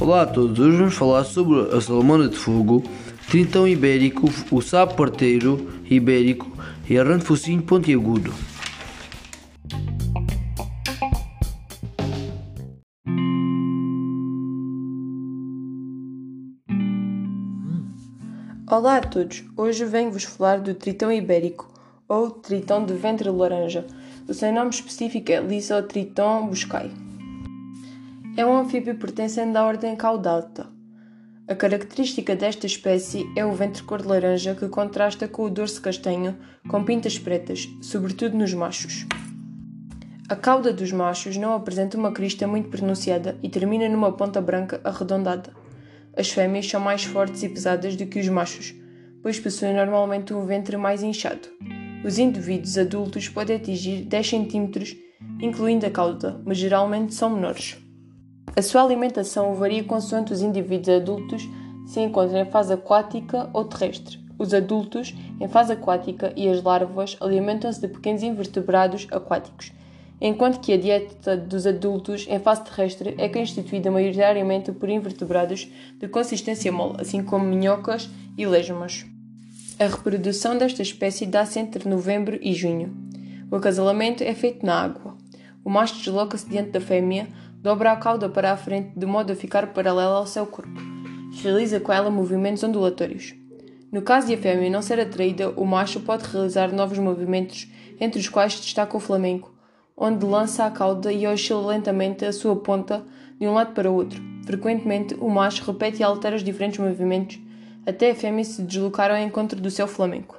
Olá a todos, hoje vamos falar sobre a salamandra de fogo, tritão ibérico, o sapo parteiro ibérico e a focinho pontiagudo. Olá a todos, hoje venho-vos falar do tritão ibérico, ou tritão de ventre laranja. O seu nome específico é Lysotriton buscai. É um anfíbio pertencente à ordem Caudata. A característica desta espécie é o ventre cor de laranja que contrasta com o dorso castanho com pintas pretas, sobretudo nos machos. A cauda dos machos não apresenta uma crista muito pronunciada e termina numa ponta branca arredondada. As fêmeas são mais fortes e pesadas do que os machos, pois possuem normalmente um ventre mais inchado. Os indivíduos adultos podem atingir 10 cm, incluindo a cauda, mas geralmente são menores. A sua alimentação varia consoante os indivíduos adultos se encontram em fase aquática ou terrestre. Os adultos, em fase aquática, e as larvas alimentam-se de pequenos invertebrados aquáticos, enquanto que a dieta dos adultos em fase terrestre é constituída maioritariamente por invertebrados de consistência mole, assim como minhocas e lesmas. A reprodução desta espécie dá-se entre novembro e junho. O acasalamento é feito na água. O macho desloca-se diante da fêmea, dobra a cauda para a frente de modo a ficar paralela ao seu corpo. Realiza com ela movimentos ondulatórios. No caso de a fêmea não ser atraída, o macho pode realizar novos movimentos, entre os quais destaca o flamenco, onde lança a cauda e oscila lentamente a sua ponta de um lado para o outro. Frequentemente, o macho repete e altera os diferentes movimentos até a fêmea se deslocar ao encontro do seu flamenco.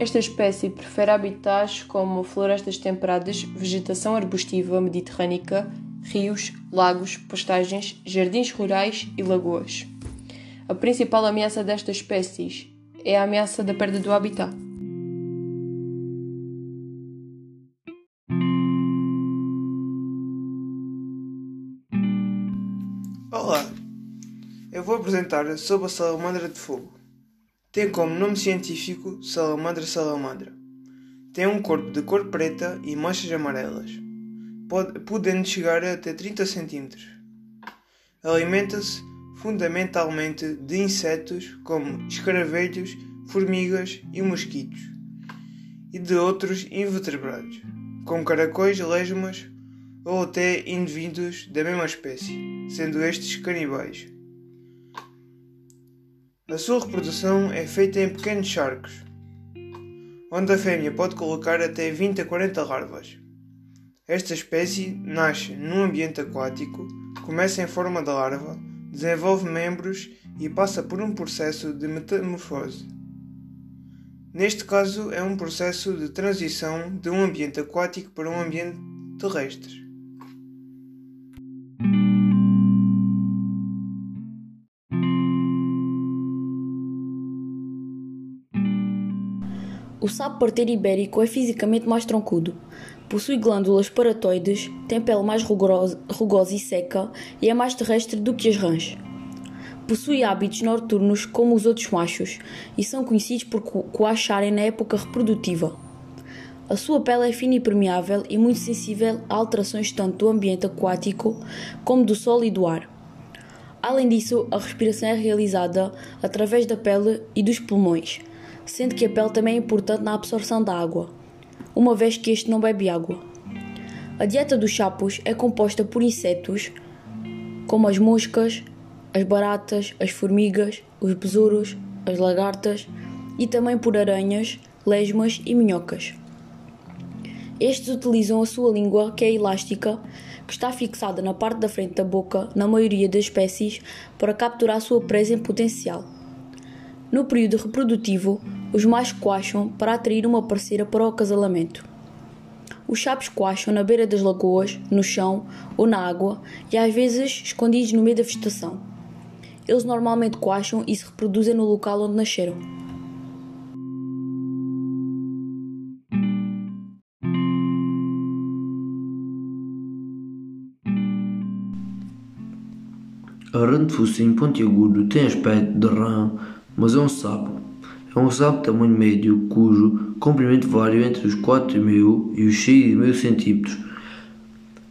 Esta espécie prefere habitats como florestas temperadas, vegetação arbustiva mediterrânica rios, lagos, pastagens, jardins rurais e lagoas. A principal ameaça destas espécies é a ameaça da perda do habitat. Olá, eu vou apresentar sobre a salamandra de fogo. Tem como nome científico salamandra salamandra. Tem um corpo de cor preta e manchas amarelas podendo chegar até 30 cm. Alimenta-se fundamentalmente de insetos como escaravelhos, formigas e mosquitos, e de outros invertebrados, como caracóis, lesmas ou até indivíduos da mesma espécie, sendo estes canibais. A sua reprodução é feita em pequenos charcos, onde a fêmea pode colocar até 20 a 40 larvas. Esta espécie nasce num ambiente aquático, começa em forma de larva, desenvolve membros e passa por um processo de metamorfose. Neste caso, é um processo de transição de um ambiente aquático para um ambiente terrestre. O sapo parteiro ibérico é fisicamente mais troncudo, Possui glândulas paratoides, tem pele mais rugosa, rugosa e seca e é mais terrestre do que as rãs. Possui hábitos noturnos como os outros machos e são conhecidos por coacharem na época reprodutiva. A sua pele é fina e permeável e muito sensível a alterações tanto do ambiente aquático como do sol e do ar. Além disso, a respiração é realizada através da pele e dos pulmões, sendo que a pele também é importante na absorção da água uma vez que este não bebe água. A dieta dos chapos é composta por insetos como as moscas, as baratas, as formigas, os besouros, as lagartas e também por aranhas, lesmas e minhocas. Estes utilizam a sua língua, que é elástica, que está fixada na parte da frente da boca, na maioria das espécies, para capturar a sua presa em potencial. No período reprodutivo, os machos coacham para atrair uma parceira para o acasalamento. Os chapos coacham na beira das lagoas, no chão ou na água e às vezes escondidos no meio da vegetação. Eles normalmente coacham e se reproduzem no local onde nasceram. A rã de focinho pontiagudo tem aspecto de rã, mas é um sapo é um sapo de tamanho médio cujo comprimento varia entre os 4,5 e os 6,5 cm.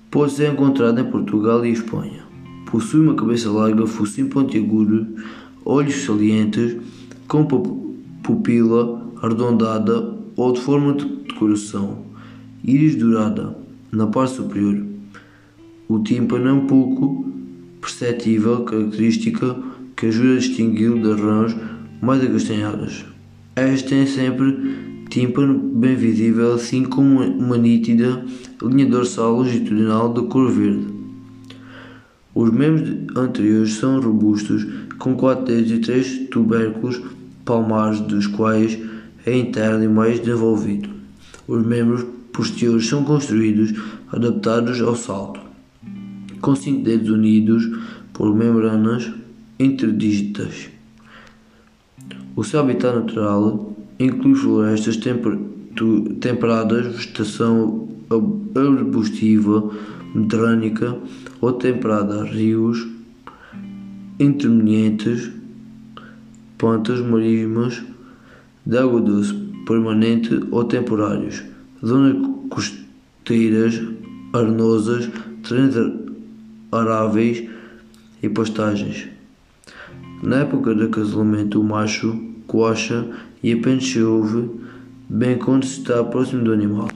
Pode ser encontrado em Portugal e Espanha. Possui uma cabeça larga, focinho pontiagudo, olhos salientes, com pupila arredondada ou de forma de coração, íris dourada na parte superior. O tímpano é um pouco perceptível, característica que ajuda a distingui-lo das rãs mais acastanhadas. Estas têm sempre tímpano bem visível, assim como uma nítida linha dorsal longitudinal de cor verde. Os membros anteriores são robustos, com quatro dedos e três tubérculos palmares, dos quais é interno e mais desenvolvido. Os membros posteriores são construídos adaptados ao salto, com cinco dedos unidos por membranas interdigitas. O seu habitat natural inclui florestas temperadas, vegetação arbustiva, mediterrânica ou temperada, rios intermitentes, plantas marítimas de água doce permanente ou temporários, zonas costeiras, arenosas, terrenos aráveis e pastagens. Na época de acasalamento, o macho coacha e apenas se ouve bem quando se está próximo do animal.